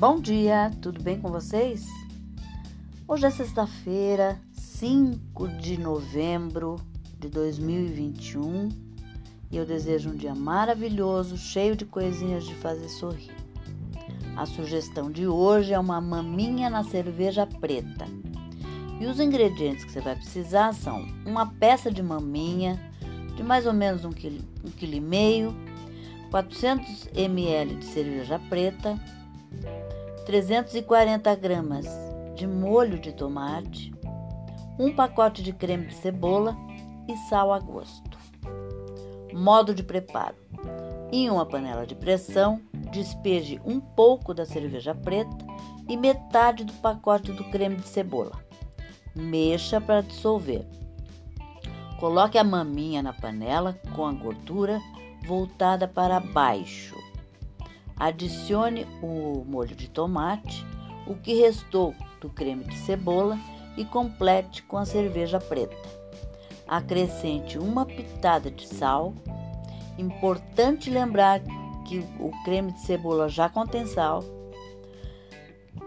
Bom dia, tudo bem com vocês? Hoje é sexta-feira, 5 de novembro de 2021 e eu desejo um dia maravilhoso, cheio de coisinhas de fazer sorrir. A sugestão de hoje é uma maminha na cerveja preta. E os ingredientes que você vai precisar são uma peça de maminha de mais ou menos um quilo, um quilo meio, 400 ml de cerveja preta, 340 gramas de molho de tomate, um pacote de creme de cebola e sal a gosto. Modo de preparo: em uma panela de pressão, despeje um pouco da cerveja preta e metade do pacote do creme de cebola. Mexa para dissolver. Coloque a maminha na panela com a gordura voltada para baixo. Adicione o molho de tomate, o que restou do creme de cebola e complete com a cerveja preta. Acrescente uma pitada de sal. Importante lembrar que o creme de cebola já contém sal.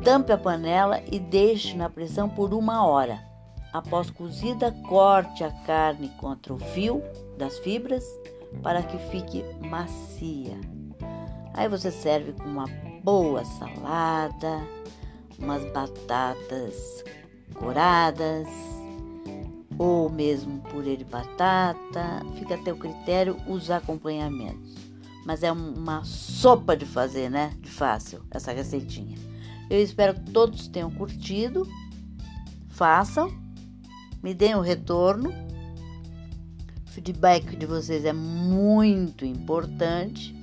Tampe a panela e deixe na pressão por uma hora. Após cozida, corte a carne contra o fio das fibras para que fique macia. Aí você serve com uma boa salada, umas batatas coradas ou mesmo purê de batata, fica a teu critério os acompanhamentos. Mas é uma sopa de fazer, né? De fácil essa receitinha. Eu espero que todos tenham curtido. Façam, me deem o retorno. O feedback de vocês é muito importante.